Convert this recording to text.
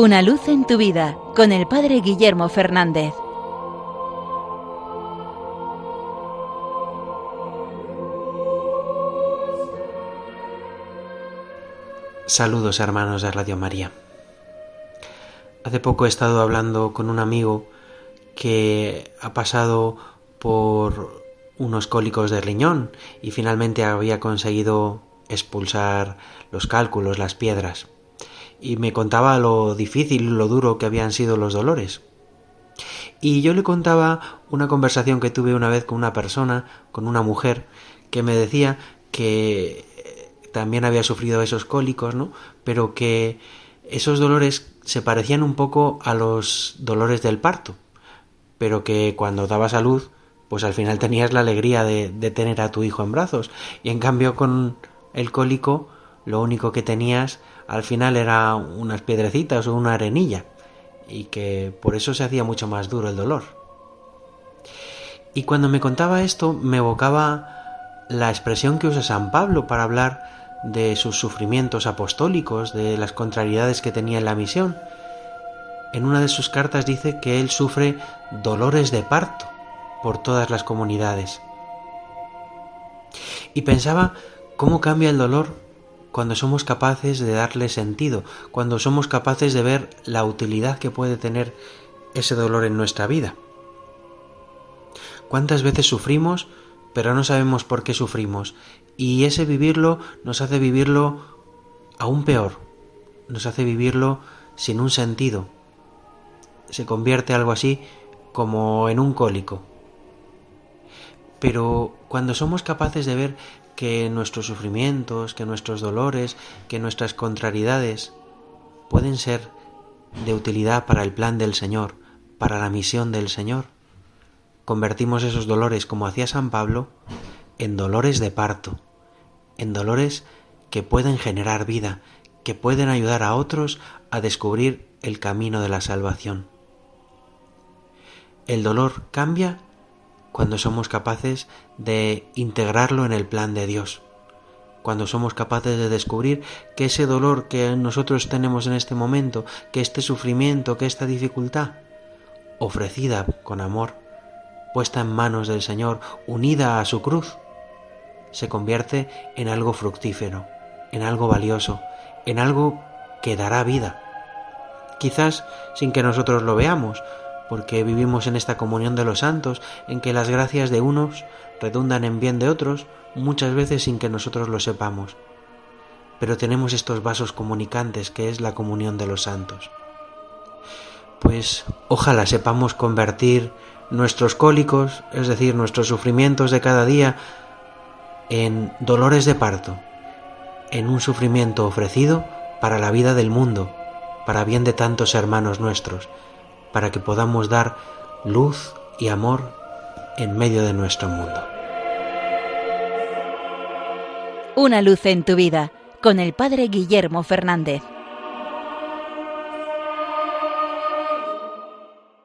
Una luz en tu vida con el Padre Guillermo Fernández. Saludos hermanos de Radio María. Hace poco he estado hablando con un amigo que ha pasado por unos cólicos de riñón y finalmente había conseguido expulsar los cálculos, las piedras. Y me contaba lo difícil lo duro que habían sido los dolores. Y yo le contaba una conversación que tuve una vez con una persona, con una mujer, que me decía que también había sufrido esos cólicos, ¿no? Pero que esos dolores se parecían un poco a los dolores del parto, pero que cuando daba salud, pues al final tenías la alegría de, de tener a tu hijo en brazos, y en cambio con el cólico lo único que tenías al final era unas piedrecitas o una arenilla, y que por eso se hacía mucho más duro el dolor. Y cuando me contaba esto, me evocaba la expresión que usa San Pablo para hablar de sus sufrimientos apostólicos, de las contrariedades que tenía en la misión. En una de sus cartas dice que él sufre dolores de parto por todas las comunidades. Y pensaba cómo cambia el dolor cuando somos capaces de darle sentido, cuando somos capaces de ver la utilidad que puede tener ese dolor en nuestra vida. ¿Cuántas veces sufrimos pero no sabemos por qué sufrimos y ese vivirlo nos hace vivirlo aún peor, nos hace vivirlo sin un sentido. Se convierte algo así como en un cólico. Pero cuando somos capaces de ver que nuestros sufrimientos, que nuestros dolores, que nuestras contrariedades pueden ser de utilidad para el plan del Señor, para la misión del Señor, convertimos esos dolores, como hacía San Pablo, en dolores de parto, en dolores que pueden generar vida, que pueden ayudar a otros a descubrir el camino de la salvación. El dolor cambia cuando somos capaces de integrarlo en el plan de Dios, cuando somos capaces de descubrir que ese dolor que nosotros tenemos en este momento, que este sufrimiento, que esta dificultad, ofrecida con amor, puesta en manos del Señor, unida a su cruz, se convierte en algo fructífero, en algo valioso, en algo que dará vida. Quizás sin que nosotros lo veamos, porque vivimos en esta comunión de los santos, en que las gracias de unos redundan en bien de otros, muchas veces sin que nosotros lo sepamos. Pero tenemos estos vasos comunicantes que es la comunión de los santos. Pues ojalá sepamos convertir nuestros cólicos, es decir, nuestros sufrimientos de cada día, en dolores de parto, en un sufrimiento ofrecido para la vida del mundo, para bien de tantos hermanos nuestros, para que podamos dar luz y amor en medio de nuestro mundo. Una luz en tu vida con el Padre Guillermo Fernández.